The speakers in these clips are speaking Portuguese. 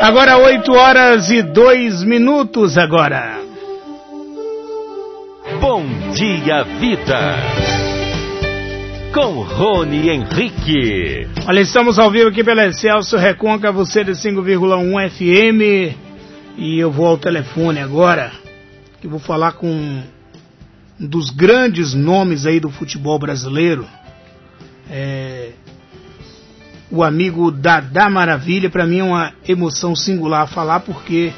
Agora 8 horas e 2 minutos agora. Bom dia, vida. Com Rony Henrique. Olha, estamos ao vivo aqui pela Excelso Recôncavo de 5,1 FM. E eu vou ao telefone agora, que vou falar com um dos grandes nomes aí do futebol brasileiro. É, o amigo Dadá Maravilha. Para mim é uma emoção singular falar, porque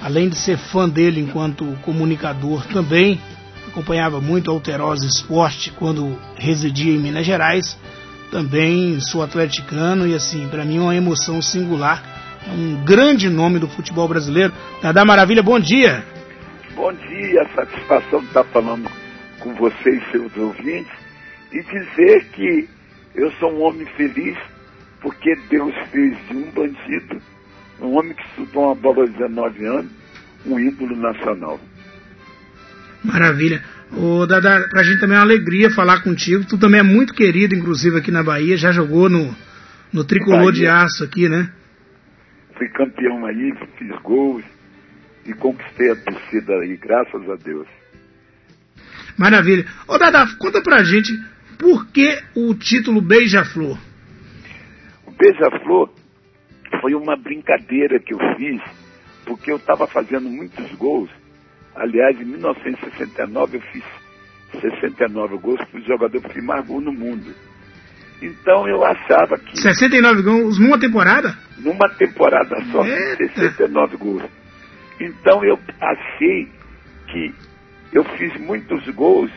além de ser fã dele enquanto comunicador também, acompanhava muito Alterosa Esporte quando residia em Minas Gerais. Também sou atleticano e assim, para mim é uma emoção singular. É um grande nome do futebol brasileiro. Dadá Maravilha, bom dia. Bom dia, satisfação de estar falando com vocês, seus ouvintes, e dizer que eu sou um homem feliz porque Deus fez de um bandido, um homem que estudou uma bola aos 19 anos, um ídolo nacional. Maravilha. Ô, Dada, pra gente também é uma alegria falar contigo. Tu também é muito querido, inclusive, aqui na Bahia. Já jogou no, no tricolor Bahia. de aço aqui, né? Fui campeão aí, fiz gols e conquistei a torcida aí, graças a Deus. Maravilha. Ô, Dada, conta pra gente por que o título Beija-Flor? Beija-Flor foi uma brincadeira que eu fiz, porque eu estava fazendo muitos gols. Aliás, em 1969 eu fiz 69 gols, fui o jogador que fiz mais gol no mundo. Então eu achava que. 69 gols numa temporada? Numa temporada só, Eita. 69 gols. Então eu achei que eu fiz muitos gols,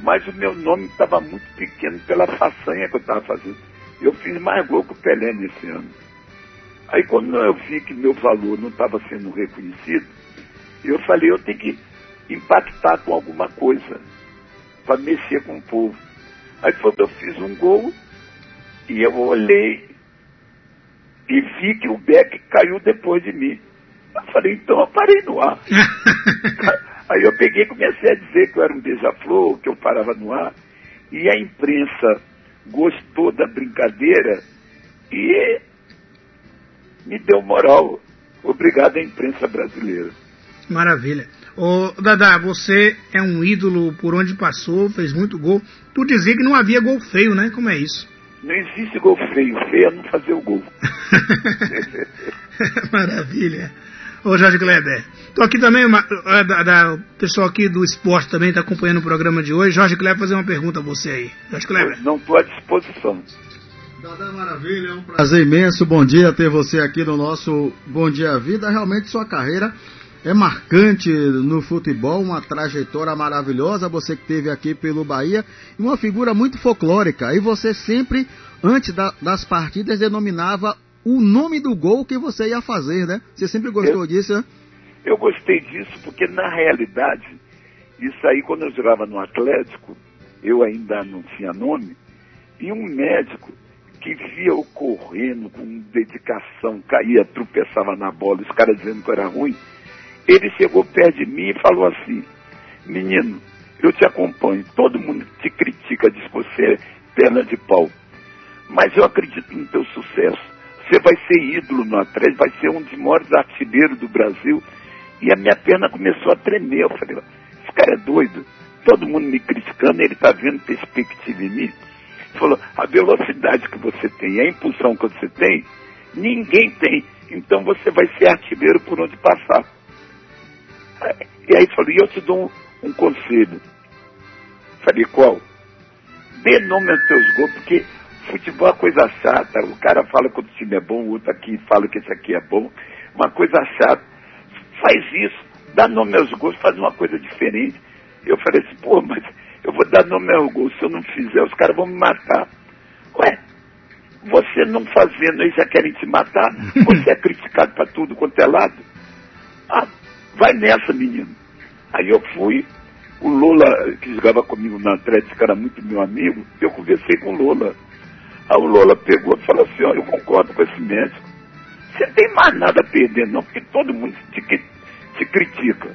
mas o meu nome estava muito pequeno pela façanha que eu estava fazendo. Eu fiz mais gol que o Pelé nesse ano. Aí quando eu vi que meu valor não estava sendo reconhecido, eu falei, eu tenho que impactar com alguma coisa para mexer com o povo. Aí foi eu fiz um gol e eu olhei e vi que o Beck caiu depois de mim. Eu falei, então eu parei no ar. Aí eu peguei e comecei a dizer que eu era um beija-flor, que eu parava no ar. E a imprensa gostou da brincadeira e me deu moral. Obrigado à imprensa brasileira. Maravilha. Ô, Dadá, você é um ídolo por onde passou, fez muito gol. Tu dizia que não havia gol feio, né? Como é isso? Não existe gol feio. Feio é não fazer o gol. Maravilha. Ô Jorge Kleber, tô aqui também, uma, é, da, da, o pessoal aqui do esporte também está acompanhando o programa de hoje. Jorge Kleber, fazer uma pergunta a você aí. Jorge Kleber. Não estou à disposição. Dada Maravilha, é um prazer imenso. Bom dia ter você aqui no nosso Bom Dia Vida. Realmente sua carreira é marcante no futebol, uma trajetória maravilhosa. Você que teve aqui pelo Bahia e uma figura muito folclórica. E você sempre, antes da, das partidas, denominava o nome do gol que você ia fazer, né? Você sempre gostou eu, disso, né? Eu gostei disso porque, na realidade, isso aí, quando eu jogava no Atlético, eu ainda não tinha nome, e um médico que via eu correndo com dedicação, caía, tropeçava na bola, os caras dizendo que eu era ruim, ele chegou perto de mim e falou assim, menino, eu te acompanho, todo mundo te critica, diz que você é perna de pau, mas eu acredito no teu sucesso. Você vai ser ídolo no Atlético, vai ser um dos maiores artilheiros do Brasil. E a minha perna começou a tremer. Eu falei, esse cara é doido. Todo mundo me criticando, ele está vendo perspectiva em mim. Ele falou, a velocidade que você tem, a impulsão que você tem, ninguém tem. Então você vai ser artilheiro por onde passar. E aí falou, e eu te dou um, um conselho. Falei, qual? Dê nome aos seus gols, porque Futebol é coisa chata. O cara fala que o time é bom, o outro aqui fala que esse aqui é bom. Uma coisa chata. Faz isso. Dá nome aos gols, faz uma coisa diferente. Eu falei assim, pô, mas eu vou dar nome aos gols. Se eu não fizer, os caras vão me matar. Ué, você não fazendo, eles já querem te matar. Você é criticado para tudo quanto é lado. Ah, vai nessa, menino. Aí eu fui, o Lola, que jogava comigo na Atlético, era muito meu amigo, eu conversei com o Lola. Aí o Lola pegou e falou assim, ó, eu concordo com esse médico. Você tem mais nada a perder não, porque todo mundo te, te critica.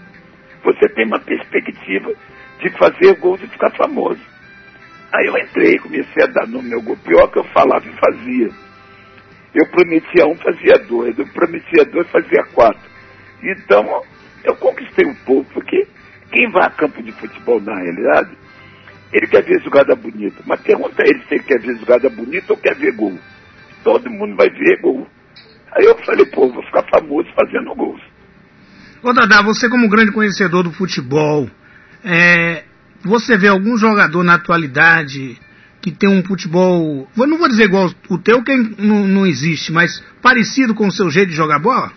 Você tem uma perspectiva de fazer gols e ficar famoso. Aí eu entrei, comecei a dar no meu gol, pior que eu falava e fazia. Eu prometia um, fazia dois. Eu prometia dois, fazia quatro. Então, eu conquistei o povo, porque quem vai a campo de futebol, na realidade, ele quer ver jogada bonita. Mas pergunta a ele se ele quer ver jogada bonita ou quer ver gol. Todo mundo vai ver gol. Aí eu falei, pô, vou ficar famoso fazendo gols. Ô Dadá, você como grande conhecedor do futebol, é, você vê algum jogador na atualidade que tem um futebol, não vou dizer igual o teu, que não, não existe, mas parecido com o seu jeito de jogar bola?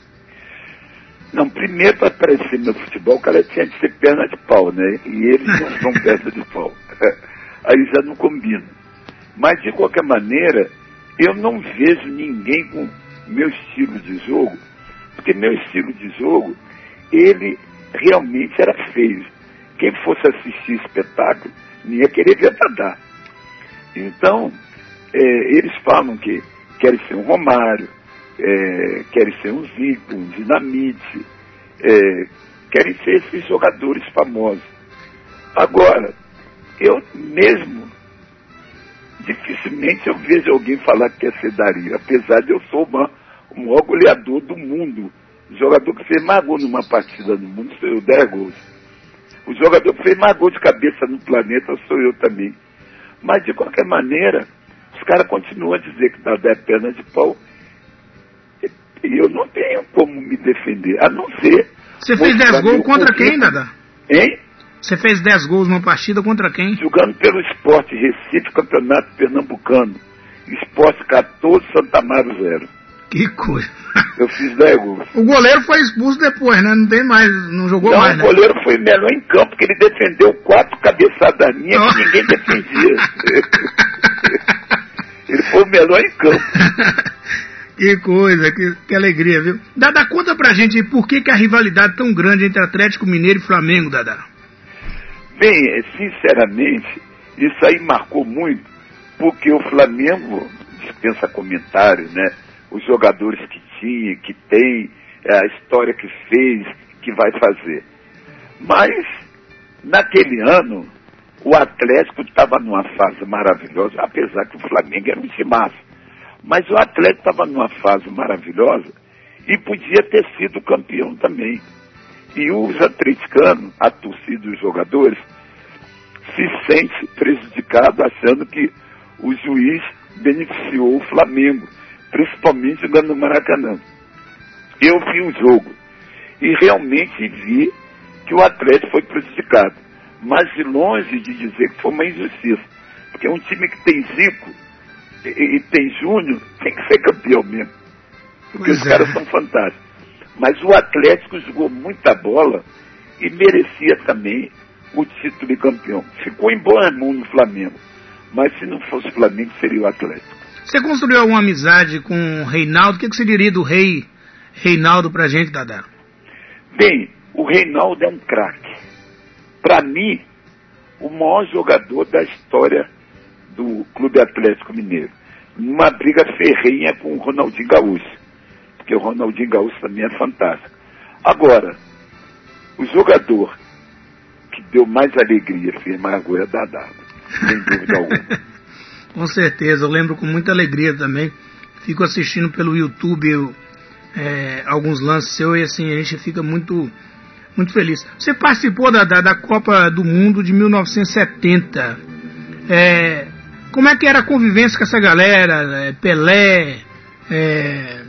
Não, primeiro para aparecer meu futebol, o cara tinha de ser perna de pau, né? E eles não são perna de pau. Aí já não combina. Mas de qualquer maneira, eu não vejo ninguém com meu estilo de jogo, porque meu estilo de jogo, ele realmente era feio. Quem fosse assistir espetáculo, não ia querer ver Dadá. Então, é, eles falam que querem ser um Romário, é, querem ser um Zico, um Dinamite, é, querem ser esses jogadores famosos. Agora, eu mesmo, dificilmente eu vejo alguém falar que quer ser Dario, apesar de eu sou uma, o maior goleador do mundo. O jogador que fez mais gol numa partida no mundo sou eu, 10 gols. O jogador que fez mais gol de cabeça no planeta sou eu também. Mas de qualquer maneira, os caras continuam a dizer que Dadá é perna de pau e eu não tenho como me defender, a não ser. Você fez 10 gols contra quem, Dada? Hein? Você fez 10 gols numa partida contra quem? Jogando pelo esporte Recife, Campeonato Pernambucano. Esporte 14, Santa Amaro 0. Que coisa. Eu fiz 10 gols. O goleiro foi expulso depois, né? Não tem mais, não jogou não, mais, né? o goleiro foi melhor em campo, porque ele defendeu quatro cabeçadas minhas Oh. que ninguém defendia. ele foi o melhor em campo. que coisa, que, que alegria, viu? Dada, conta pra gente aí por que, que a rivalidade tão grande entre Atlético Mineiro e Flamengo, Dada. Bem, sinceramente, isso aí marcou muito, porque o Flamengo dispensa comentário, né? Os jogadores que tinha, que tem, é, a história que fez, que vai fazer. Mas, naquele ano, o Atlético estava numa fase maravilhosa, apesar que o Flamengo era um timaço. Mas o Atlético estava numa fase maravilhosa e podia ter sido campeão também. E os atleticanos, a torcida e os jogadores, se sente prejudicado achando que o juiz beneficiou o Flamengo, principalmente jogando no Maracanã. Eu vi o jogo e realmente vi que o Atlético foi prejudicado, mas de longe de dizer que foi uma injustiça, porque um time que tem Zico e, e tem Júnior tem que ser campeão mesmo, porque Pois os é. caras são fantásticos. Mas o Atlético jogou muita bola e merecia também o título de campeão. Ficou em boa mão no Flamengo, mas se não fosse o Flamengo seria o Atlético. Você construiu alguma amizade com o Reinaldo? O que, você diria do rei Reinaldo pra gente, Dada? Bem, o Reinaldo é um craque. Para mim, o maior jogador da história do Clube Atlético Mineiro. Numa briga ferrenha com o Ronaldinho Gaúcho. Porque o Ronaldinho Gaúcho também é fantástico. Agora, o jogador que deu mais alegria firmar a goela da Dada, sem dúvida alguma. com certeza, eu lembro com muita alegria também. Fico assistindo pelo YouTube eu, é, alguns lances seus e assim, a gente fica muito, muito feliz. Você participou da, da, da Copa do Mundo de 1970. É, como é que era a convivência com essa galera? É, Pelé? É,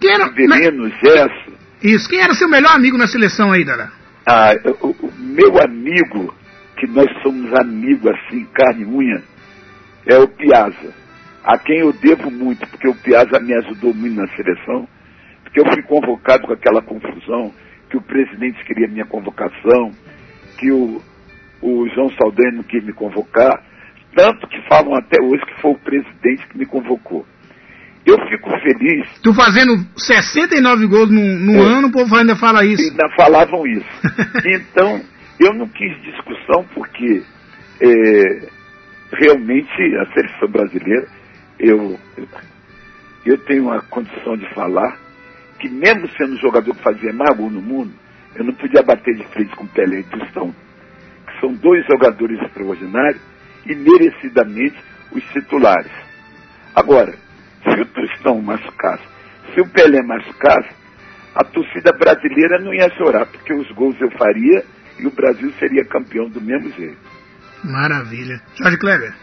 quem era, Veneno, Gesso, isso, quem era seu melhor amigo na seleção aí, Dada? Ah, o, o meu amigo, que nós somos amigos assim, carne e unha, é o Piazza, a quem eu devo muito, porque o Piazza me ajudou muito na seleção, porque eu fui convocado com aquela confusão, que o presidente queria minha convocação, que o, o João Saldanha não quis me convocar, tanto que falam até hoje que foi o presidente que me convocou. Eu fico feliz Tu fazendo 69 gols num, num É. ano, o povo ainda fala isso. ainda falavam isso. Então, eu não quis discussão porque é, realmente a seleção brasileira, eu, eu tenho a condição de falar que mesmo sendo o jogador que fazia mais gol no mundo, eu não podia bater de frente com Pelé e Tostão, que são dois jogadores extraordinários e merecidamente os titulares. Agora, se o Tostão machucasse, se o Pelé machucasse, a torcida brasileira não ia chorar, porque os gols eu faria e o Brasil seria campeão do mesmo jeito. Maravilha. Jorge Kleber.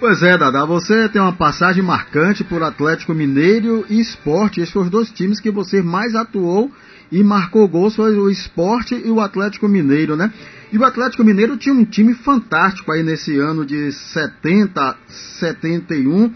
Pois é, Dada, você tem uma passagem marcante por Atlético Mineiro e Esporte. Esses foram os dois times que você mais atuou e marcou gols, foi o Esporte e o Atlético Mineiro, né? E o Atlético Mineiro tinha um time fantástico aí nesse ano de 70, 71,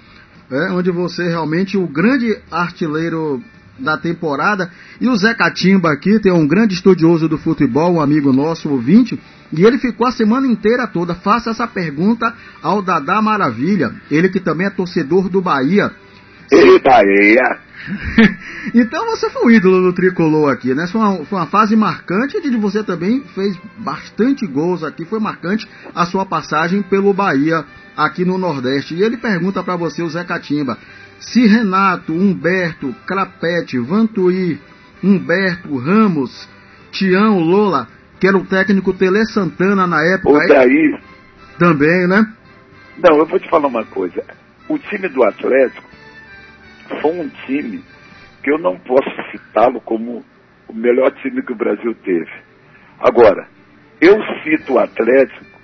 é, onde você realmente, o grande artilheiro da temporada. E o Zé Catimba aqui tem um grande estudioso do futebol, um amigo nosso, ouvinte, e ele ficou a semana inteira toda. Faça essa pergunta ao Dadá Maravilha, ele que também é torcedor do Bahia. Bahia! então você foi um ídolo do tricolor aqui, né? Foi uma, foi uma fase marcante de você também fez bastante gols aqui. Foi marcante a sua passagem pelo Bahia aqui no Nordeste. E ele pergunta para você, o Zé Catimba, se Renato, Humberto, Crapete, Vantuí, Humberto, Ramos, Tião, Lola, que era o técnico Tele Santana na época. O daí. Também, né? Não, eu vou te falar uma coisa. O time do Atlético foi um time que eu não posso citá-lo como o melhor time que o Brasil teve. Agora, eu cito o Atlético,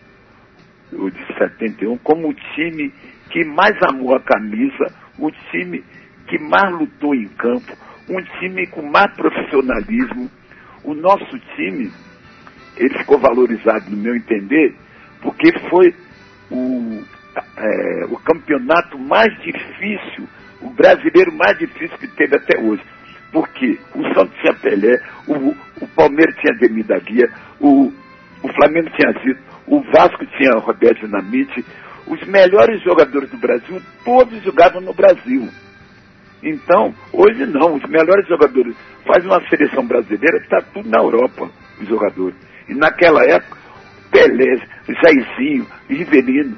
o de 71, como o time que mais amou a camisa, o time que mais lutou em campo, um time com mais profissionalismo. O nosso time, ele ficou valorizado, no meu entender, porque foi o, é, o campeonato mais difícil, o brasileiro mais difícil que teve até hoje. Porque o Santos tinha Pelé, o, o Palmeiras tinha Demi da Guia, o, o Flamengo tinha Zito, o Vasco tinha Roberto Dinamite, os melhores jogadores do Brasil, todos jogavam no Brasil. Então, hoje não, os melhores jogadores. Faz uma seleção brasileira está tudo na Europa, os jogadores. E naquela época, Pelé, Jairzinho, Rivelino,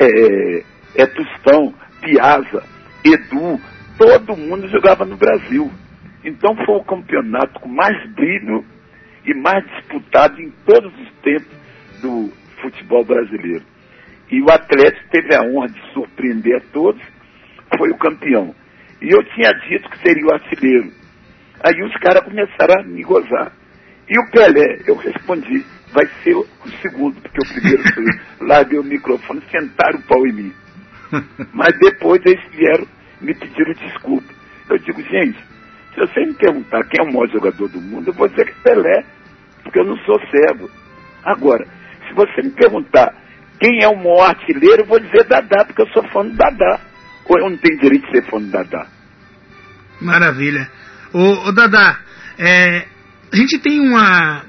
é, é Tostão, Piazza, Edu, todo mundo jogava no Brasil. Então foi o campeonato com mais brilho e mais disputado em todos os tempos do futebol brasileiro. E o Atlético teve a honra de surpreender a todos, foi o campeão. E eu tinha dito que seria o artilheiro. Aí os caras começaram a me gozar. E o Pelé, eu respondi, vai ser o segundo, porque o primeiro foi, larguei o microfone, sentaram o pau em mim. Mas depois eles vieram, me pediram desculpa. Eu digo, gente, se você me perguntar quem é o maior jogador do mundo, eu vou dizer que Pelé, porque eu não sou cego. Agora, se você me perguntar quem é o maior artilheiro, eu vou dizer Dadá, porque eu sou fã do Dadá. Ou eu não tenho direito de ser fã do Dadá. Maravilha. Ô, ô Dadá, é, a gente tem uma,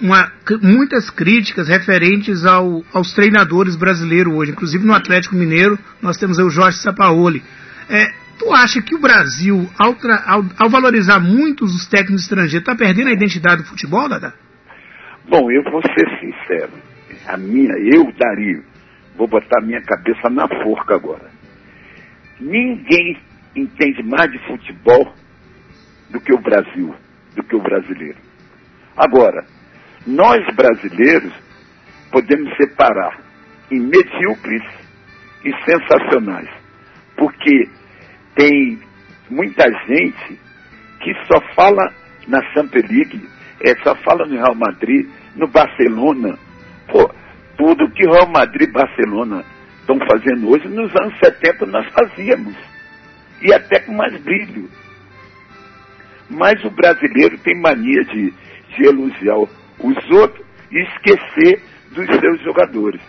uma, muitas críticas referentes ao, aos treinadores brasileiros hoje. Inclusive no Atlético Mineiro, nós temos o Jorge Sapaoli. É, tu acha que o Brasil, ao, tra, ao, ao valorizar muitos os técnicos estrangeiros, está perdendo a identidade do futebol, Dadá? Bom, eu vou ser sincero a minha, eu, Dario, vou botar minha cabeça na forca agora. Ninguém entende mais de futebol do que o Brasil, do que o brasileiro. Agora, nós brasileiros podemos separar em medíocres e sensacionais, porque tem muita gente que só fala na Champions League, é, só fala no Real Madrid, no Barcelona, Pô, tudo que Real Madrid e Barcelona estão fazendo hoje, nos anos 70 nós fazíamos. E até com mais brilho. Mas o brasileiro tem mania de, de elogiar os outros e esquecer dos seus jogadores.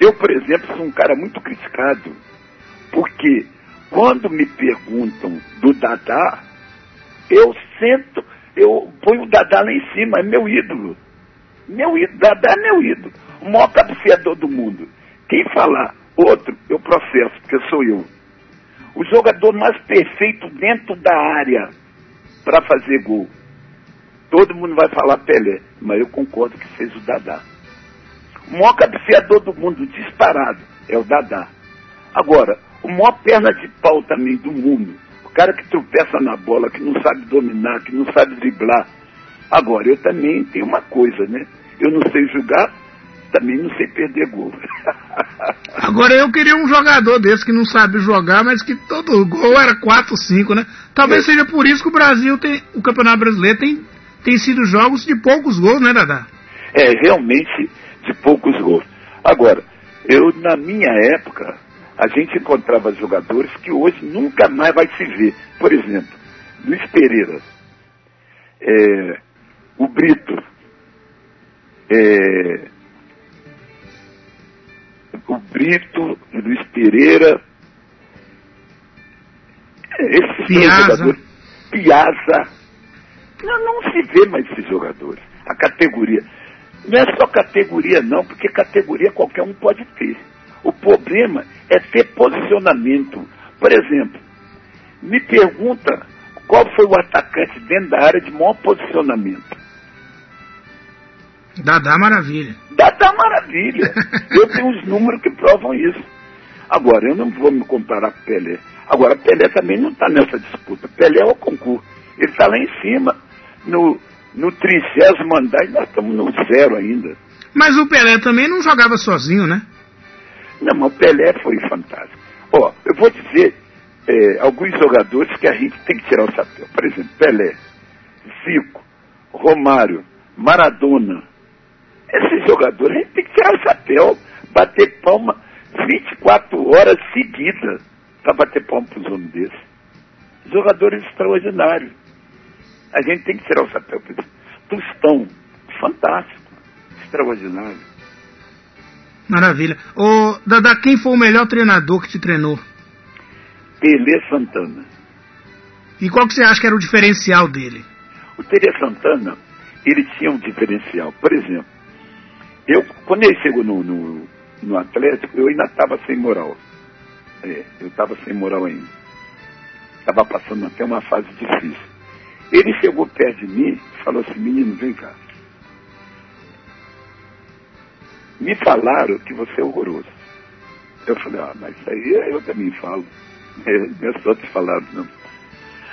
Eu, por exemplo, sou um cara muito criticado, porque quando me perguntam do Dadá, eu sento, eu ponho o Dadá lá em cima, é meu ídolo. Meu ídolo, Dadá é meu ídolo. O maior cabeceador do mundo. Quem falar outro, eu processo, porque sou eu. O jogador mais perfeito dentro da área para fazer gol. Todo mundo vai falar Pelé, mas eu concordo que seja o Dadá. O maior cabeceador do mundo, disparado, é o Dadá. Agora, o maior perna de pau também do mundo, o cara que tropeça na bola, que não sabe dominar, que não sabe driblar, Agora, eu também tenho uma coisa, né? Eu não sei julgar também não sei perder gol. Agora eu queria um jogador desse que não sabe jogar, mas que todo gol era 4, 5, né? Talvez é. seja por isso que o Brasil tem, o Campeonato Brasileiro tem, tem sido jogos de poucos gols, né, Dadá? É, realmente de poucos gols. Agora, eu na minha época, a gente encontrava jogadores que hoje nunca mais vai se ver. Por exemplo, Luiz Pereira, é, o Brito, é, o Brito, Luiz Pereira, esses Piazza. jogadores, Piazza, não, não se vê mais esses jogadores. A categoria. Não é só categoria não, porque categoria qualquer um pode ter. O problema é ter posicionamento. Por exemplo, me pergunta qual foi o atacante dentro da área de maior posicionamento. Dadá Maravilha. Dadá Maravilha. eu tenho os números que provam isso. Agora, eu não vou me comparar com Pelé. Agora, Pelé também não está nessa disputa. Pelé é o concurso. Ele está lá em cima, no, no trigésimo andar, e nós estamos no zero ainda. Mas o Pelé também não jogava sozinho, né? Não, mas o Pelé foi fantástico. Ó, eu vou dizer é, alguns jogadores que a gente tem que tirar o chapéu. Por exemplo, Pelé, Zico, Romário, Maradona. Esses jogadores a gente tem que tirar o chapéu, bater palma 24 horas seguidas para bater palma para os homens desses. Jogadores extraordinários. A gente tem que tirar o chapéu para eles. Tostão, fantástico, extraordinário. Maravilha. Ô, Dada, quem foi o melhor treinador que te treinou? Pelé Santana. E qual que você acha que era o diferencial dele? O Pelé Santana, ele tinha um diferencial. Por exemplo, eu, quando ele chegou no, no, no Atlético, eu ainda estava sem moral. É, eu estava sem moral ainda. Estava passando até uma fase difícil. Ele chegou perto de mim e falou assim, menino, vem cá. Me falaram que você é horroroso. Eu falei, ah, mas isso aí eu também falo. Não é só te falaram, não.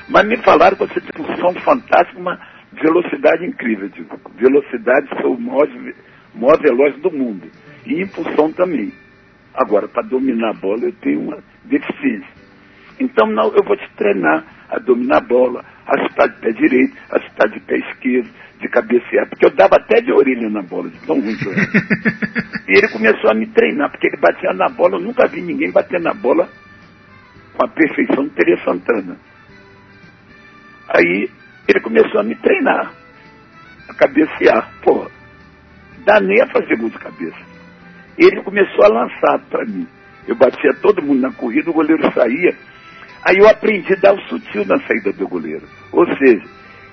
Mas me falaram que você tem um som fantástico, uma velocidade incrível. Digo, velocidade, sou o maior, maior veloz do mundo. E impulsão também. Agora, para dominar a bola, eu tenho uma deficiência. Então, não, eu vou te treinar a dominar a bola, a chutar de pé direito, a chutar de pé esquerdo, de cabecear, porque eu dava até de orelha na bola, de tão ruim que eu era. e ele começou a me treinar, porque ele batia na bola, eu nunca vi ninguém bater na bola com a perfeição do Tere Santana. Aí ele começou a me treinar, a cabecear. Pô, dá nem a fazer de cabeça. Ele começou a lançar para mim. Eu batia todo mundo na corrida, o goleiro saía. Aí eu aprendi a dar o sutil na saída do goleiro. Ou seja,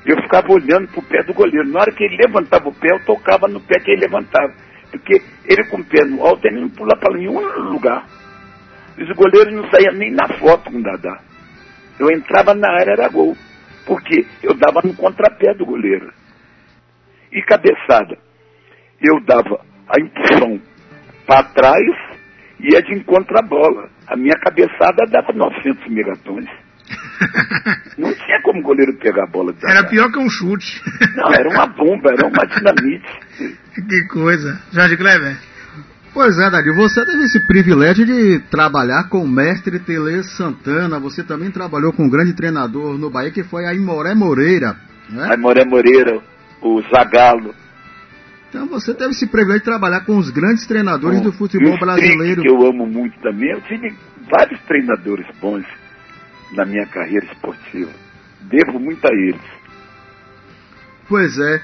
eu ficava olhando para o pé do goleiro. Na hora que ele levantava o pé, eu tocava no pé que ele levantava. Porque ele com o pé no alto, ele não pula para nenhum lugar. Os goleiros não saíam nem na foto com o Dadá. Eu entrava na área, era gol. Porque eu dava no contrapé do goleiro. E cabeçada. Eu dava a impulsão para trás e ia de encontro à bola. A minha cabeçada dava 900 megatons. Não tinha como o goleiro pegar a bola. Era pior que um chute. Não, era uma bomba, era uma dinamite. que coisa. Jorge Kleber. Pois é, Dario, você teve esse privilégio de trabalhar com o mestre Tele Santana. Você também trabalhou com um grande treinador no Bahia, que foi a Imoré Moreira. Né? Imoré Moreira, o Zagalo. Então você teve esse privilégio de trabalhar com os grandes treinadores do futebol brasileiro. que eu amo muito também. Eu tive vários treinadores bons na minha carreira esportiva. Devo muito a eles. Pois é.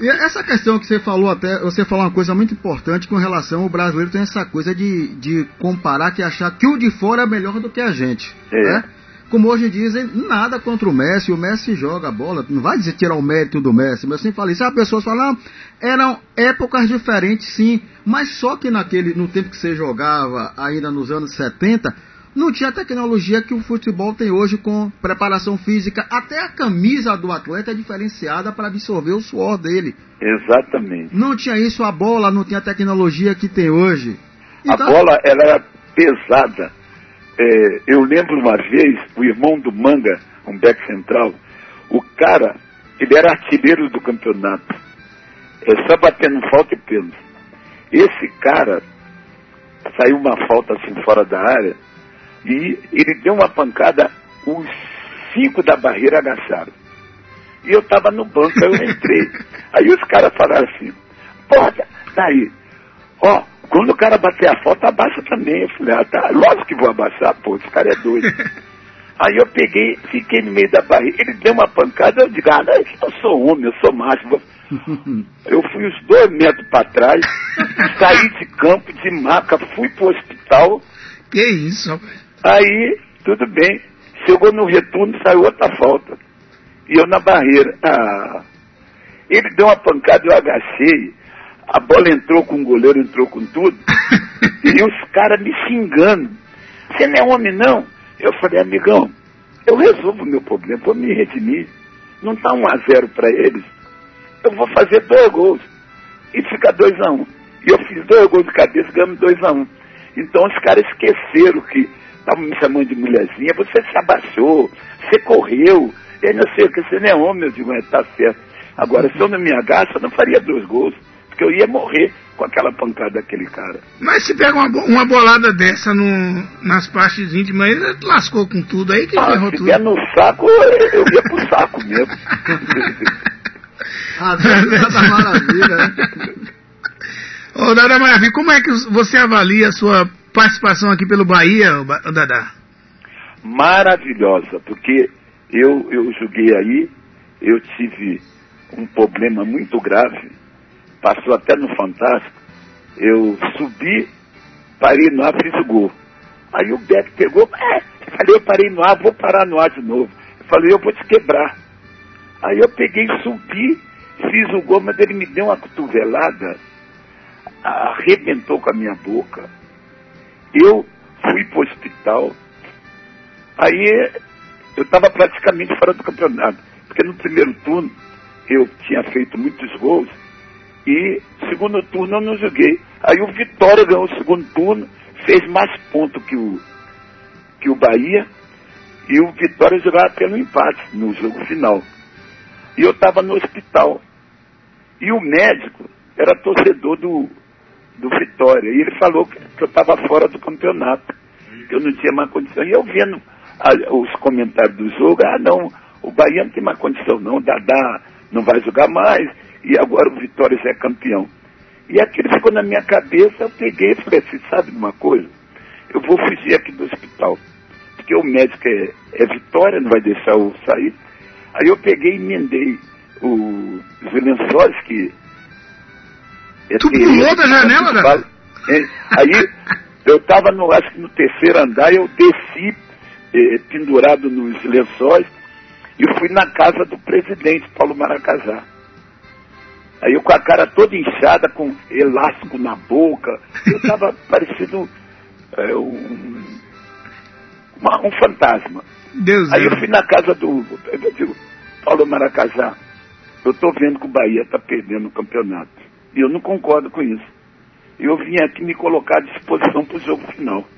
E essa questão que você falou até, você falou uma coisa muito importante com relação ao brasileiro tem essa coisa de, de comparar que achar que o de fora é melhor do que a gente. É. Né? Como hoje dizem, nada contra o Messi, o Messi joga a bola, não vai dizer tirar o mérito do Messi, mas eu sempre falei, se as pessoas falam, eram épocas diferentes sim, mas só que naquele, no tempo que você jogava, ainda nos anos 70, não tinha a tecnologia que o futebol tem hoje com preparação física. Até a camisa do atleta é diferenciada para absorver o suor dele. Exatamente. Não tinha isso, a bola não tinha a tecnologia que tem hoje. Então... A bola ela era pesada. É, eu lembro uma vez, o irmão do Manga, um back central, o cara, ele era artilheiro do campeonato. É só batendo falta e pênalti. Esse cara saiu uma falta assim fora da área e ele deu uma pancada, os cinco da barreira agacharam. E eu tava no banco, aí eu entrei. Aí os caras falaram assim, porra, daí, ó, quando o cara bater a falta, abaixa também. Eu falei, ah, tá, lógico que vou abaixar, pô, esse cara é doido. Aí eu peguei, fiquei no meio da barriga, ele deu uma pancada, eu digo, ah, não, eu sou homem, eu sou macho. Eu fui uns dois metros para trás, saí de campo, de maca, fui pro hospital. Que isso, rapaz? Aí, tudo bem. Chegou no retorno, saiu outra falta. E eu na barreira. Ah, ele deu uma pancada, eu agachei. A bola entrou com o goleiro, entrou com tudo. e os caras me xingando. Você não é homem, não? Eu falei, amigão, eu resolvo o meu problema, vou me redimir. Não está um a zero para eles. Eu vou fazer dois gols. E fica dois a um. E eu fiz dois gols de cabeça, ganhamos dois a um. Então os caras esqueceram que estavam me chamando de mulherzinha, você se abaixou, você correu, e não sei o que, você não é homem, eu digo, é, tá certo. Agora, se eu não me agacho, eu não faria dois gols, porque eu ia morrer com aquela pancada daquele cara. Mas se pega uma, uma bolada dessa no, nas partes íntimas, ele lascou com tudo aí que ah, ferrou se tudo. der no saco, eu ia pro saco mesmo. Ah, da maravilha, né? Ô, Dada Maravilha, como é que você avalia a sua participação aqui pelo Bahia, Dada? Maravilhosa, porque eu, eu joguei aí, eu tive um problema muito grave, passou até no Fantástico, eu subi, parei no ar, fiz o gol. Aí o Beto pegou, é, falei, eu parei no ar, vou parar no ar de novo. Eu falei, eu vou te quebrar. Aí eu peguei, subi, fiz o gol, mas ele me deu uma cotovelada, arrebentou com a minha boca. Eu fui pro hospital. Aí eu estava praticamente fora do campeonato, porque no primeiro turno eu tinha feito muitos gols e segundo turno eu não joguei. Aí o Vitória ganhou o segundo turno, fez mais pontos que o, que o Bahia e o Vitória jogava pelo empate no jogo final. E eu estava no hospital. E o médico era torcedor do, do Vitória. E ele falou que, que eu estava fora do campeonato, que eu não tinha mais condição. E eu vendo a- os comentários do jogo, ah não, o Bahia não tem mais condição não, Dadá não vai jogar mais, e agora o Vitória já é campeão. E aquilo ficou na minha cabeça, eu peguei e falei assim, sabe de uma coisa? Eu vou fugir aqui do hospital, porque o médico é, é Vitória, não vai deixar eu sair. Aí eu peguei e emendei o- os lençóis que... é Tu pulou da janela, muito Dada? fácil. É, Aí eu estava no, acho que no terceiro andar, eu desci eh, pendurado nos lençóis e fui na casa do presidente, Paulo Maracajá. Aí eu com a cara toda inchada, com elástico na boca, eu estava parecido eh, um, uma- um fantasma. Deus Aí eu Deus. fui na casa do eu digo, Paulo Maracajá, eu estou vendo que o Bahia está perdendo o campeonato. E eu não concordo com isso. Eu vim aqui me colocar à disposição para o jogo final.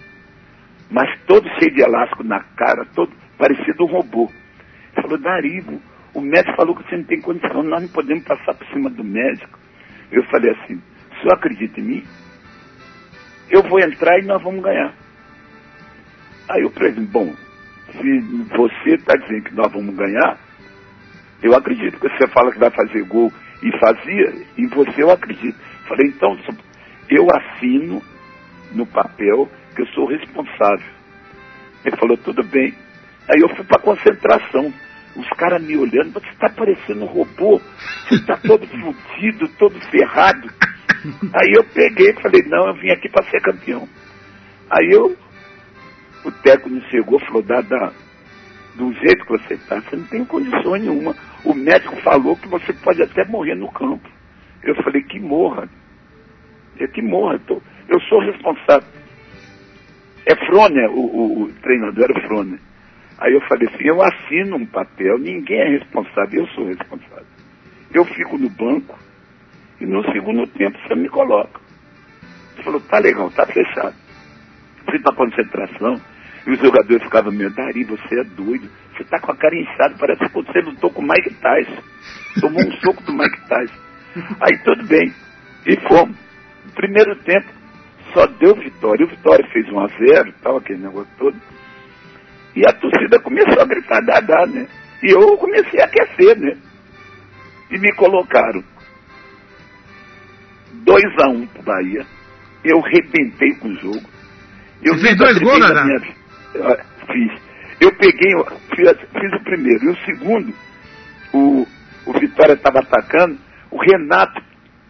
Mas todo cheio de elástico na cara, todo parecido um robô. Ele falou, Daribo, o médico falou que você não tem condição, nós não podemos passar por cima do médico. Eu falei assim, o senhor acredita em mim? Eu vou entrar e nós vamos ganhar. Aí o presidente, bom, se você está dizendo que nós vamos ganhar, eu acredito que você fala que vai fazer gol e fazia, e você eu acredito. Falei, então, eu assino no papel que eu sou responsável. Ele falou, tudo bem. Aí eu fui para concentração. Os caras me olhando, você está parecendo um robô, você está todo fudido, todo ferrado. Aí eu peguei e falei, não, eu vim aqui para ser campeão. Aí eu, o técnico chegou e falou, Dada, do jeito que você está, você não tem condição nenhuma. O médico falou que você pode até morrer no campo. Eu falei, que morra. É que morra. Eu, tô- eu sou responsável. É Froner, o, o- o treinador era Froner. Aí eu falei assim, eu assino um papel, ninguém é responsável, eu sou responsável. Eu fico no banco e no segundo tempo você me coloca. Ele falou, tá legal, tá fechado. Fui pra concentração e os jogadores ficavam meio, Dari, você é doido. Você tá com a cara inchada, parece que você lutou com o Mike Tyson. Tomou um soco do Mike Tyson. Aí tudo bem. E fomos. Primeiro tempo, só deu vitória. O Vitória fez 1 a 0 tal, aquele negócio todo. E a torcida começou a gritar dadá, né? E eu comecei a aquecer, né? E me colocaram 2 a 1 um pro Bahia. Eu rebentei com o jogo. Eu Você fez dois gols, Dadá? Fiz. Eu peguei, fiz, fiz, o primeiro. E o segundo, o, o Vitória estava atacando, o Renato,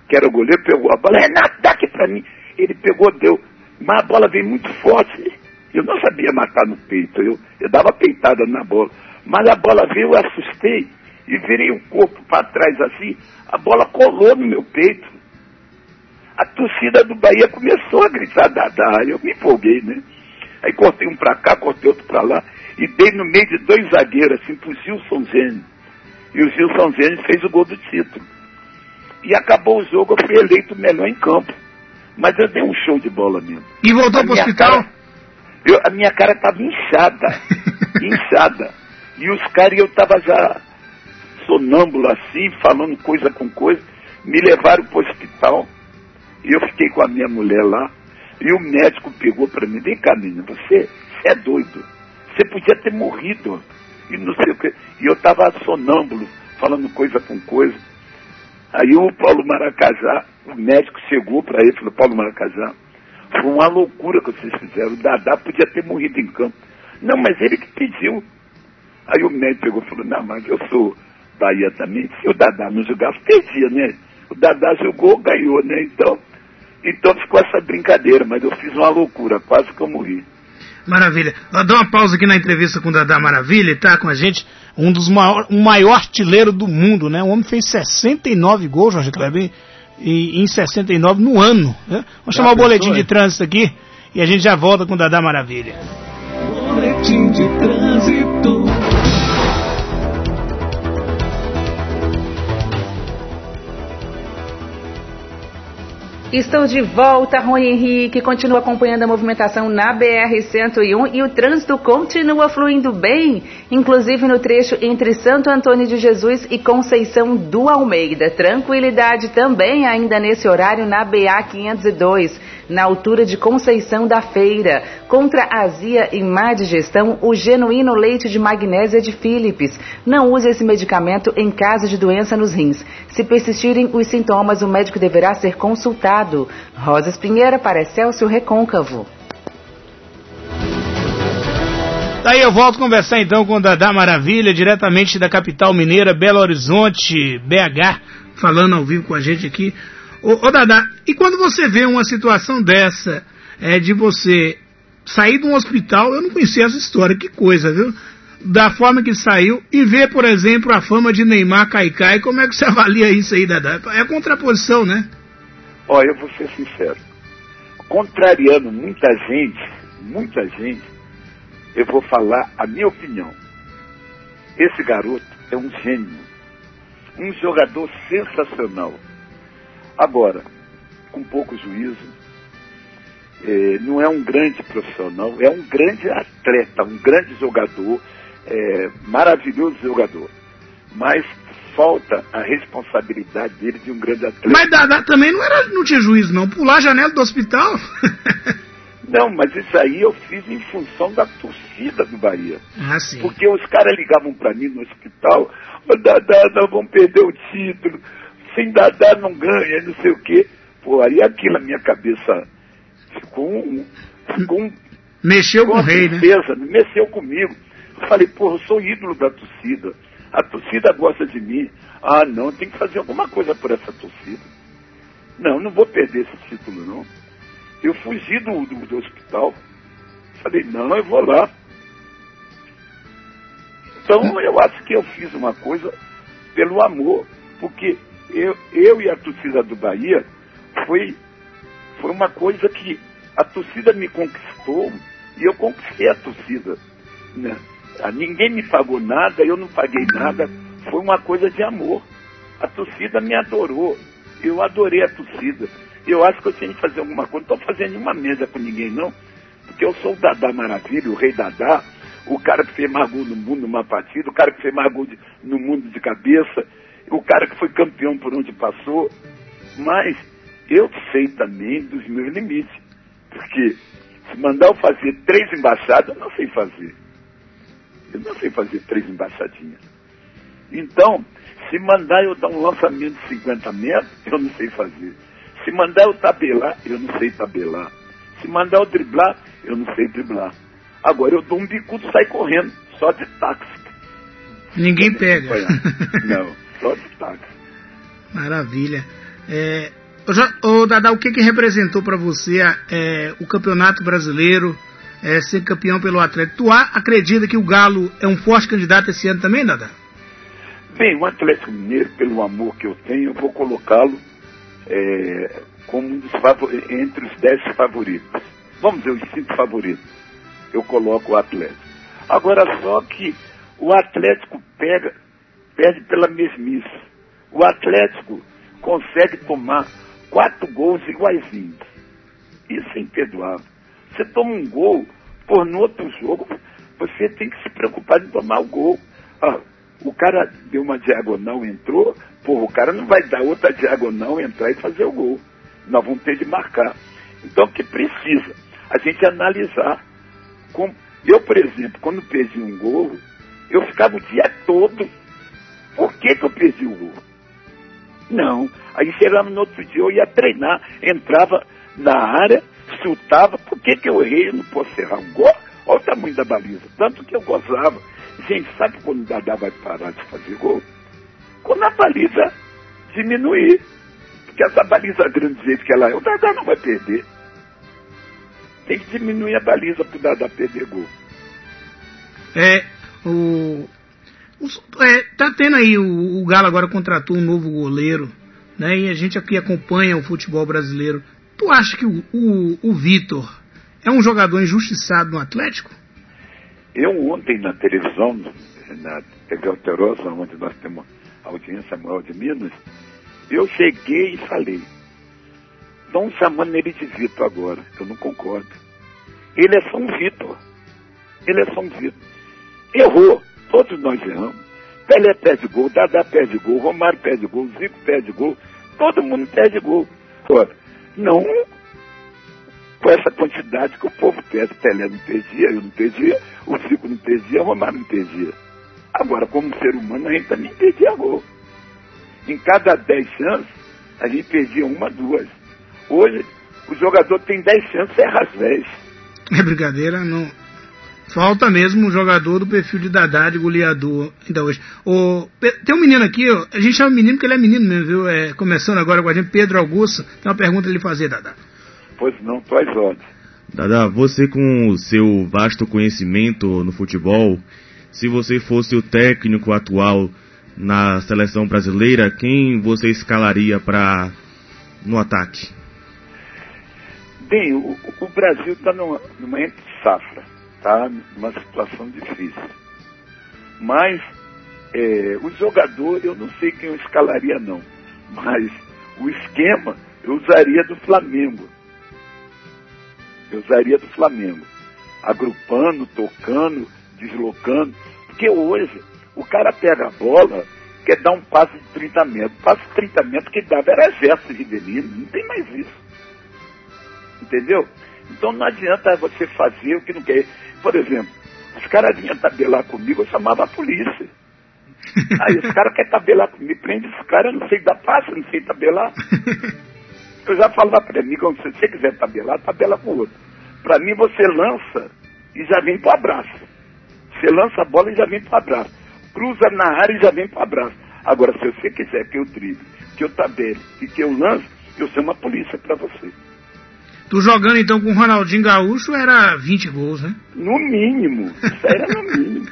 que era o goleiro, pegou a bola. Renato, dá aqui pra mim. Ele pegou, deu. Mas a bola veio muito forte. Eu não sabia matar no peito. Eu, eu dava peitada na bola. Mas a bola veio, eu assustei e virei o corpo para trás assim. A bola colou no meu peito. A torcida do Bahia começou a gritar Dadá. Eu me empolguei, né? Aí cortei um para cá, cortei outro para lá. E dei no meio de dois zagueiros, assim, pro Gilson Zene. E o Gilson Zene fez o gol do título. E acabou o jogo, eu fui eleito o melhor em campo. Mas eu dei um show de bola mesmo. E voltou A pro minha hospital? cara- eu- a minha cara tava inchada. inchada. E os caras, eu tava já sonâmbulo assim, falando coisa com coisa. Me levaram pro hospital. E eu fiquei com a minha mulher lá. E o médico pegou pra mim, vem cá, menina, você, você é doido. Você podia ter morrido. E não sei o que. E eu tava sonâmbulo, falando coisa com coisa. Aí o Paulo Maracajá, o médico chegou para ele e falou, Paulo Maracajá, foi uma loucura que vocês fizeram. O Dadá podia ter morrido em campo. Não, mas ele que pediu. Aí o médico pegou e falou, não, mas eu sou Bahia também. Se o Dadá não jogasse, perdia, né? O Dadá jogou, ganhou, né? Então, então ficou essa brincadeira, mas eu fiz uma loucura, quase que eu morri. Maravilha. Dá uma pausa aqui na entrevista com o Dadá Maravilha, ele tá com a gente, um dos maior, um maior artilheiro do mundo, né? O homem fez 69 gols, Jorge Kleber, e, em 69 no ano. Né? Vamos chamar o boletim de hein? trânsito aqui e a gente já volta com o Dadá Maravilha. Boletim de trânsito. Estou de volta, Rui Henrique. Continua acompanhando a movimentação na BR-101 e o trânsito continua fluindo bem, inclusive no trecho entre Santo Antônio de Jesus e Conceição do Almeida. Tranquilidade também ainda nesse horário na BA-502, na altura de Conceição da Feira. Contra azia e má digestão, o genuíno leite de magnésia de Philips. Não use esse medicamento em caso de doença nos rins. Se persistirem os sintomas, o médico deverá ser consultado. Rosas Pinheira para Celso Recôncavo. Daí eu volto a conversar então com o Dadá Maravilha, diretamente da capital mineira, Belo Horizonte, BH, falando ao vivo com a gente aqui. Ô, ô Dadá, e quando você vê uma situação dessa, é, de você sair de um hospital, eu não conhecia essa história, que coisa, viu? Da forma que saiu, e ver, por exemplo, a fama de Neymar Caicai, como é que você avalia isso aí, Dadá? É contraposição, né? Olha, eu vou ser sincero. Contrariando muita gente, muita gente, eu vou falar a minha opinião. Esse garoto é um gênio. Um jogador sensacional. Agora, com pouco juízo, eh, não é um grande profissional, é um grande atleta, um grande jogador, eh, maravilhoso jogador. Mas falta a responsabilidade dele de um grande atleta. Mas Dadá também não, era, não tinha juízo, não. Pular a janela do hospital. Não, mas isso aí eu fiz em função da torcida do Bahia. ah, sim. Porque os caras ligavam pra mim no hospital, "Ô, Dadá, nós vamos perder o título, sem Dadá não ganha, não sei o quê. Pô, aí aquilo na minha cabeça ficou um. Ficou um Mexeu com o rei, né? tristeza, mexeu comigo. Eu falei, porra, eu sou ídolo da torcida. A torcida gosta de mim. Ah, não, tem que fazer alguma coisa por essa torcida. Não, não vou perder esse título, não. Eu fugi do, do, do hospital. Falei, não, eu vou lá. Então eu acho que eu fiz uma coisa pelo amor, porque eu, eu e a torcida do Bahia foi, foi uma coisa que a torcida me conquistou e eu conquistei a torcida. Né? Ah, Ninguém me pagou nada, eu não paguei nada, foi uma coisa de amor. A torcida me adorou, eu adorei a torcida. Eu acho que eu tinha que fazer alguma coisa, não estou fazendo nenhuma mesa com ninguém não, porque eu sou o Dadá Maravilha, o rei Dadá, o cara que fez mais gol no mundo numa partida, o cara que fez mais gol de- no mundo de cabeça, o cara que foi campeão por onde passou. Mas eu sei também dos meus limites. Porque se mandar eu fazer três embaixadas, eu não sei fazer. Eu não sei fazer três embaixadinhas. Então, se mandar eu dar um lançamento de 50 metros, eu não sei fazer. Se mandar eu tabelar, eu não sei tabelar. Se mandar eu driblar, eu não sei driblar. Agora eu dou um bicudo e sai correndo, só de táxi. Ninguém pega. Não, só de táxi. Maravilha. É, ô, Dada, o que, que representou para você é, o Campeonato Brasileiro, é, ser campeão pelo Atlético? Tu acredita que o Galo é um forte candidato esse ano também, Dada? Bem, o Atlético Mineiro, pelo amor que eu tenho, eu vou colocá-lo é, como um dos entre os dez favoritos. Vamos dizer, os cinco favoritos. Eu coloco o Atlético. Agora, só que o Atlético pega, perde pela mesmice. O Atlético consegue tomar quatro gols iguaizinhos. Isso é imperdoável. Você toma um gol, por no outro jogo, você tem que se preocupar em tomar o gol. Ah, o cara deu uma diagonal, entrou, pô, o cara não vai dar outra diagonal, entrar e fazer o gol. Nós vamos ter de marcar. Então, o que precisa? A gente analisar. Com... Eu, por exemplo, quando perdi um gol, eu ficava o dia todo. Por que, que eu perdi o gol? Não. Aí chegamos no outro dia, eu ia treinar, entrava na área, chutava. Por que, que eu errei? Eu não posso errar um gol? Olha o tamanho da baliza. Tanto que eu gozava. Gente, sabe quando o Dadá vai parar de fazer gol? Quando a baliza diminuir. Porque essa baliza grande do jeito que ela é, o Dadá não vai perder. Tem que diminuir a baliza para o Dadá perder gol. É, o, é, tá tendo aí, o, o Galo agora contratou um novo goleiro, né? E a gente aqui acompanha o futebol brasileiro. Tu acha que o, o, o Vitor é um jogador injustiçado no Atlético? Eu ontem na televisão, na TV Alterosa, onde nós temos audiência maior de Minas, eu cheguei e falei, estão chamando ele de Vitor agora, eu não concordo. Ele é São Vitor. Ele é São Vitor. Errou, todos nós erramos. Pelé perde gol, Dadá perde gol, Romário perde gol, Zico perde gol, todo mundo perde gol. Ora, não com essa quantidade que o povo pede. Pelé não perdia, eu não perdia, o Zico não perdia, o Romário não perdia. Agora, como ser humano, a gente também perdia gol. Em cada 10 chances, a gente perdia uma, duas. Hoje, o jogador tem 10 chances, erra as 10. É brincadeira, não. Falta mesmo um jogador do perfil de Dadá, de goleador, ainda hoje. O, tem um menino aqui, ó, a gente chama menino porque ele é menino mesmo, viu? É, começando agora com a gente, Pedro Augusto. Tem uma pergunta ele fazer, Dadá. Pois não, tuas ordens. Dada, você com o seu vasto conhecimento no futebol, se você fosse o técnico atual na seleção brasileira, quem você escalaria para no ataque? Bem, o, o Brasil está numa, numa entre safra, tá? Numa situação difícil. Mas é, o jogador, eu não sei quem eu escalaria não, mas o esquema eu usaria do Flamengo eu usaria do Flamengo. Agrupando, tocando, deslocando. Porque hoje o cara pega a bola, quer dar um passe de 30 metros. Passe de 30 metros que dava era gesto Rivelino. Não tem mais isso. Entendeu? Então não adianta você fazer o que não quer. Por exemplo, os caras vinham tabelar comigo, eu chamava a polícia. Aí os caras querem tabelar comigo, prende os caras, eu não sei dar passe, não sei tabelar. Eu já falava para mim, quando você quiser tabelar, tabela com o outro. Para mim, você lança e já vem para o abraço. Você lança a bola e já vem para o abraço. Cruza na área e já vem para o abraço. Agora, se você quiser que eu drible, que eu tabele e que eu lance, eu sou uma polícia para você. Tu jogando então com o Ronaldinho Gaúcho era 20 gols, né? No mínimo. Isso era no mínimo.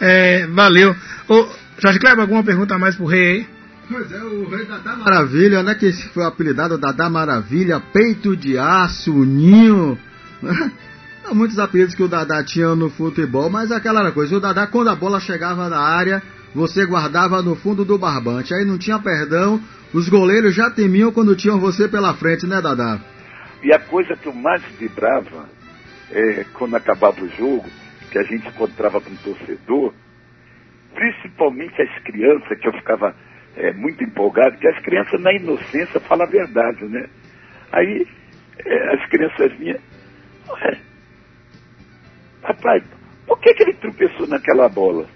é, valeu. Ô, Jorge Kleber, alguma pergunta a mais pro rei aí? Pois é, o rei Dadá Maravilha, né? Que esse foi o apelidado Dadá Maravilha, peito de aço, ninho. Há muitos apelidos que o Dadá tinha no futebol, mas aquela coisa. O Dadá, quando a bola chegava na área, você guardava no fundo do barbante. Aí não tinha perdão. Os goleiros já temiam quando tinham você pela frente, né, Dadá? E a coisa que eu mais vibrava é quando acabava o jogo, que a gente encontrava com o torcedor, principalmente as crianças, que eu ficava é, muito empolgado, que as crianças na inocência falam a verdade, né? Aí é, as crianças vinham, papai, por que, que ele tropeçou naquela bola?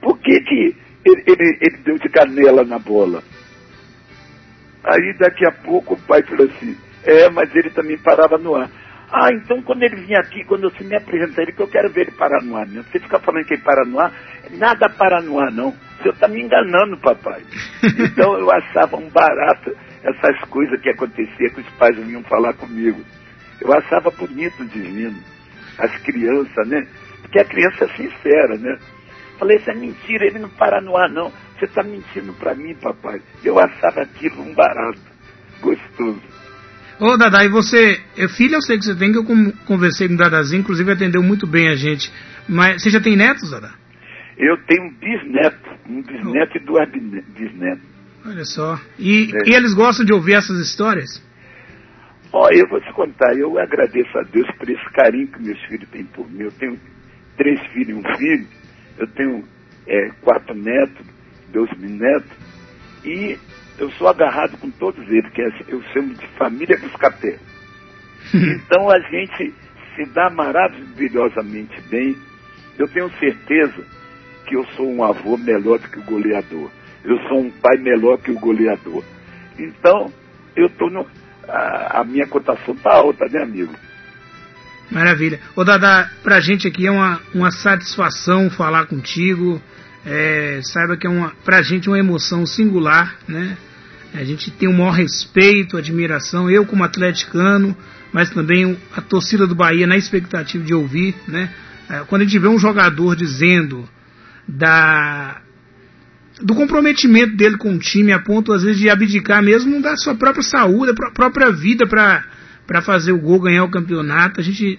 Por que, que ele, ele, ele deu de canela na bola? Aí daqui a pouco o pai falou assim, é, mas ele também parava no ar. Ah, então quando ele vinha aqui, quando você me apresentar ele, que eu quero ver ele parar no ar. Né? Você fica falando que ele para no ar, nada para no ar não. O senhor está me enganando, papai. Então eu achava um barato essas coisas que acontecia que os pais vinham falar comigo. Eu achava bonito divino. As crianças, né? Porque a criança é sincera, né? Falei, isso é mentira, ele não para no ar não. Você está mentindo para mim, papai. Eu achava aquilo um barato. Gostoso. Ô, Dada, e você, é filha eu sei que você tem, que eu conversei com o Dadazinho, inclusive atendeu muito bem a gente. Mas você já tem netos, Dada? Eu tenho um bisneto, um bisneto oh. e duas bisnetos. Olha só. E, é. e, eles gostam de ouvir essas histórias? Ó, oh, eu vou te contar, eu agradeço a Deus por esse carinho que meus filhos têm por mim. Eu tenho três filhos e um filho, eu tenho é, quatro netos, dois bisnetos, e eu sou agarrado com todos eles, que é, eu chamo de família Buscapé. então a gente se dá maravilhosamente bem. Eu tenho certeza que eu sou um avô melhor do que o goleador. Eu sou um pai melhor que o goleador. Então, eu tô no. A, a minha cotação tá alta, né, amigo? Maravilha. Ô Dada, pra gente aqui é uma, uma satisfação falar contigo. É, saiba que é uma, pra gente uma emoção singular, né? A gente tem o maior respeito, admiração, eu como atleticano, mas também a torcida do Bahia na expectativa de ouvir, né? É, quando a gente vê um jogador dizendo da do comprometimento dele com o time a ponto às vezes de abdicar mesmo da sua própria saúde, da própria vida para para fazer o gol, ganhar o campeonato. A gente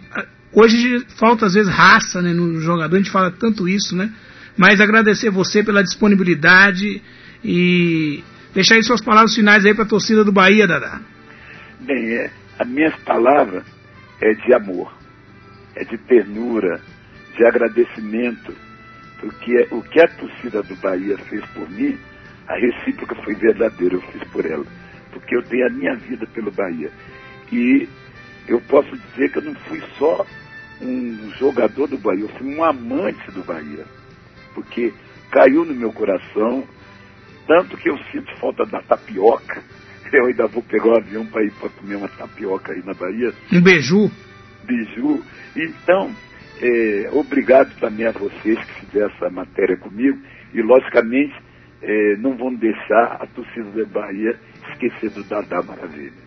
hoje falta às vezes raça, né, no jogador, a gente fala tanto isso, né? Mas agradecer você pela disponibilidade e deixar aí suas palavras finais aí para a torcida do Bahia, Dada. Bem, é, as minhas palavras é de amor, é de ternura, de agradecimento, porque o que a torcida do Bahia fez por mim, a recíproca foi verdadeira, eu fiz por ela, porque eu dei a minha vida pelo Bahia. E eu posso dizer que eu não fui só um jogador do Bahia, eu fui um amante do Bahia porque caiu no meu coração, tanto que eu sinto falta da tapioca. Eu ainda vou pegar o avião para ir para comer uma tapioca aí na Bahia. Um beiju? Beiju. Então, é, obrigado também a vocês que fizeram essa matéria comigo. E, logicamente, é, não vão deixar a torcida da Bahia esquecer do Dadá Maravilha.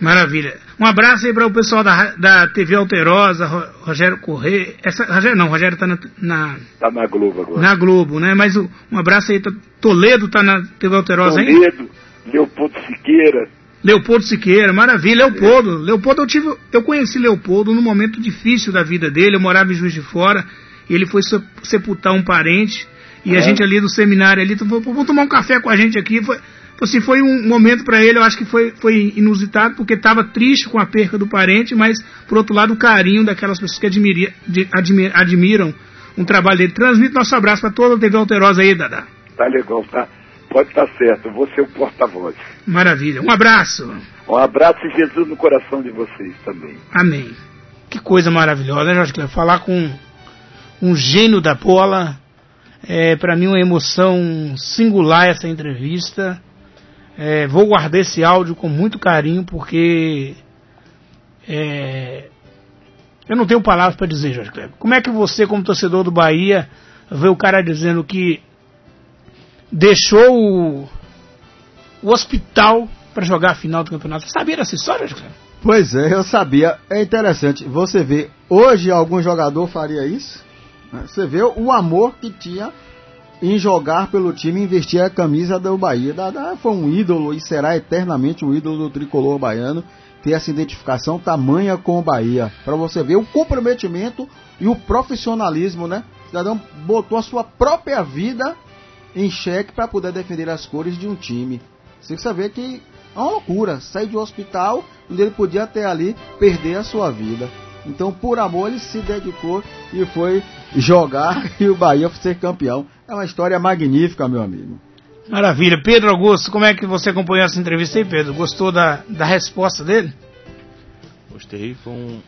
Maravilha. Um abraço aí para o pessoal da, da TV Alterosa, Rogério Corrêa. Essa, Rogério não, Rogério está na, na. Tá na Globo agora. Na Globo, né? Mas um, abraço aí. Toledo está na TV Alterosa, hein? Toledo, Leopoldo Siqueira. Leopoldo Siqueira, maravilha. Leopoldo. É. Leopoldo, eu, tive, eu conheci Leopoldo num momento difícil da vida dele. Eu morava em Juiz de Fora. E ele foi sepultar um parente. E é. a gente ali do seminário ali, falou, vamos tomar um café com a gente aqui. Foi, assim, foi um momento para ele, eu acho que foi, foi inusitado, porque estava triste com a perca do parente, mas, por outro lado, o carinho daquelas pessoas que admira, de, admir, admiram um trabalho dele. Transmite nosso abraço para toda a TV Alterosa aí, Dada. Tá legal, tá? Pode estar tá certo, vou ser o porta-voz. Maravilha, um abraço. Um abraço e Jesus no coração de vocês também. Amém. Que coisa maravilhosa, né, Jorge Cleber? Falar com um gênio da bola. É para mim uma emoção singular essa entrevista. É, vou guardar esse áudio com muito carinho porque é, eu não tenho palavras para dizer, Jorge Kleber. Como é que você, como torcedor do Bahia, vê o cara dizendo que deixou o, o hospital para jogar a final do campeonato? Você sabia dessa história, Jorge Kleber? Pois é, eu sabia. É interessante. Você vê, hoje algum jogador faria isso? Você vê o amor que tinha em jogar pelo time e investir a camisa do Bahia. Foi um ídolo e será eternamente um ídolo do tricolor baiano ter essa identificação tamanha com o Bahia. Para você ver o comprometimento e o profissionalismo, né? O cidadão botou a sua própria vida em xeque para poder defender as cores de um time. Você precisa ver que é uma loucura. Sair de um hospital onde ele podia até ali perder a sua vida. Então, por amor, ele se dedicou e foi jogar e o Bahia ser campeão. É uma história magnífica, meu amigo. Maravilha. Pedro Augusto, como é que você acompanhou essa entrevista aí, Pedro? Gostou da, da resposta dele? Gostei, foi um.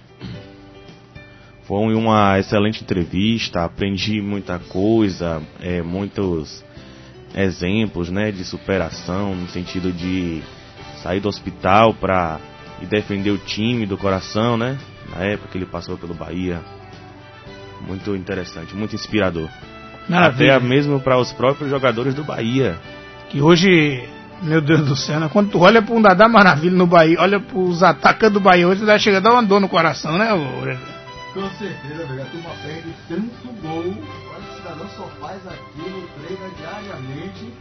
Foi uma excelente entrevista, aprendi muita coisa, é, muitos exemplos né, de superação, no sentido de sair do hospital para defender o time do coração, né? Na época que ele passou pelo Bahia. Muito interessante, muito inspirador. Maravilha. Até mesmo para os próprios jogadores do Bahia. Que hoje, meu Deus do céu, né? quando tu olha para um Dadá Maravilha no Bahia, olha para os atacantes do Bahia hoje, você chega a dar uma dor no coração, né? Com certeza, velho. A turma perde tanto gol. Olha, o cidadão só faz aquilo, treina diariamente.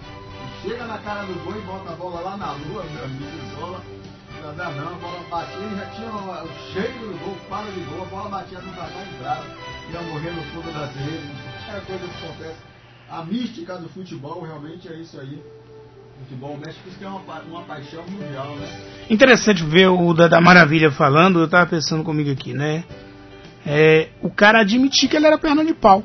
Chega na cara do gol e bota a bola lá na lua, meu amigo, isola. Cidadão não, a bola batia, já tinha o cheiro do gol, para de gol, a bola batia no Dadá e entrava. Ia morrer no fundo das redes. É coisa que acontece. A mística do futebol realmente é isso aí. Futebol México isso é uma, uma paixão mundial, né? Interessante ver o da Maravilha falando, eu tava pensando comigo aqui, né? É, o cara admitir que ele era perna de pau.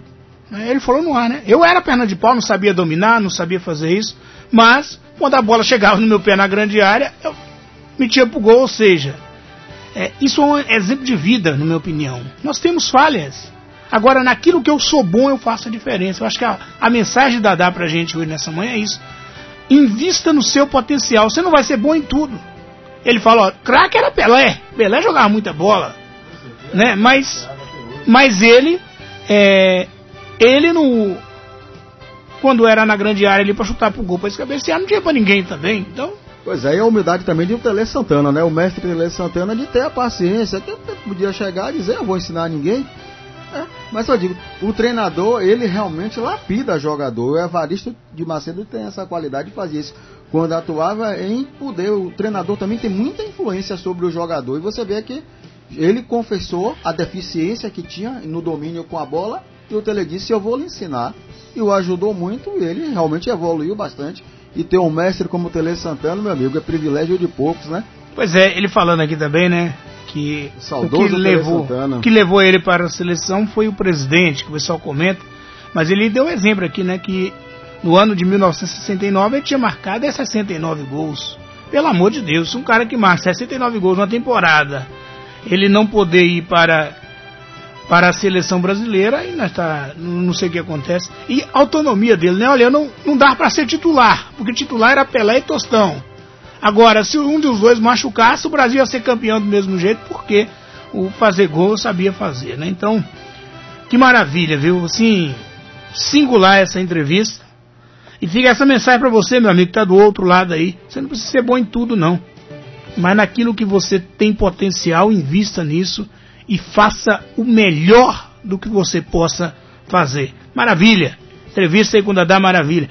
Né? Ele falou no ar, né? Eu era perna de pau, não sabia dominar, não sabia fazer isso, mas quando a bola chegava no meu pé na grande área, eu metia pro gol, ou seja, é, isso é um exemplo de vida, na minha opinião. Nós temos falhas. Agora, naquilo que eu sou bom, eu faço a diferença. Eu acho que a, a mensagem da Dá pra gente hoje nessa manhã é isso. Invista no seu potencial. Você não vai ser bom em tudo. Ele fala, ó, craque era Pelé. Pelé jogava muita bola. Né? Mas, mas ele, é, ele no, quando era na grande área ali para chutar pro gol, para cabecear, não tinha para ninguém também. Então, Pois é, e a humildade também de Tele Santana, né? O mestre Tele Santana de ter a paciência, que podia chegar e dizer, eu vou ensinar ninguém. É, mas eu digo, o treinador, ele realmente lapida jogador. O Evaristo de Macedo tem essa qualidade de fazer isso. Quando atuava em poder, o treinador também tem muita influência sobre o jogador. E você vê que ele confessou a deficiência que tinha no domínio com a bola. E o Tele disse, eu vou lhe ensinar. E o ajudou muito e ele realmente evoluiu bastante. E ter um mestre como o Tele Santana, meu amigo, é privilégio de poucos, né? Pois é, ele falando aqui também, né? Que o, o que levou, que levou ele para a seleção foi o presidente, que o pessoal comenta. Mas ele deu exemplo aqui, né? Que no ano de 1969 ele tinha marcado 69 gols. Pelo amor de Deus, um cara que marca 69 gols numa temporada, ele não poder ir para para a seleção brasileira e nós tá, não sei o que acontece. E a autonomia dele, né? Olha, não, não dá para ser titular, porque titular era Pelé e Tostão. Agora, se um dos dois machucasse, o Brasil ia ser campeão do mesmo jeito, porque o fazer gol sabia fazer, né? Então, que maravilha, viu? Assim, singular essa entrevista. E fica essa mensagem para você, meu amigo, que tá do outro lado aí. Você não precisa ser bom em tudo, não. Mas naquilo que você tem potencial, invista nisso e faça o melhor do que você possa fazer. Maravilha! Entrevista aí com o Dadá Maravilha.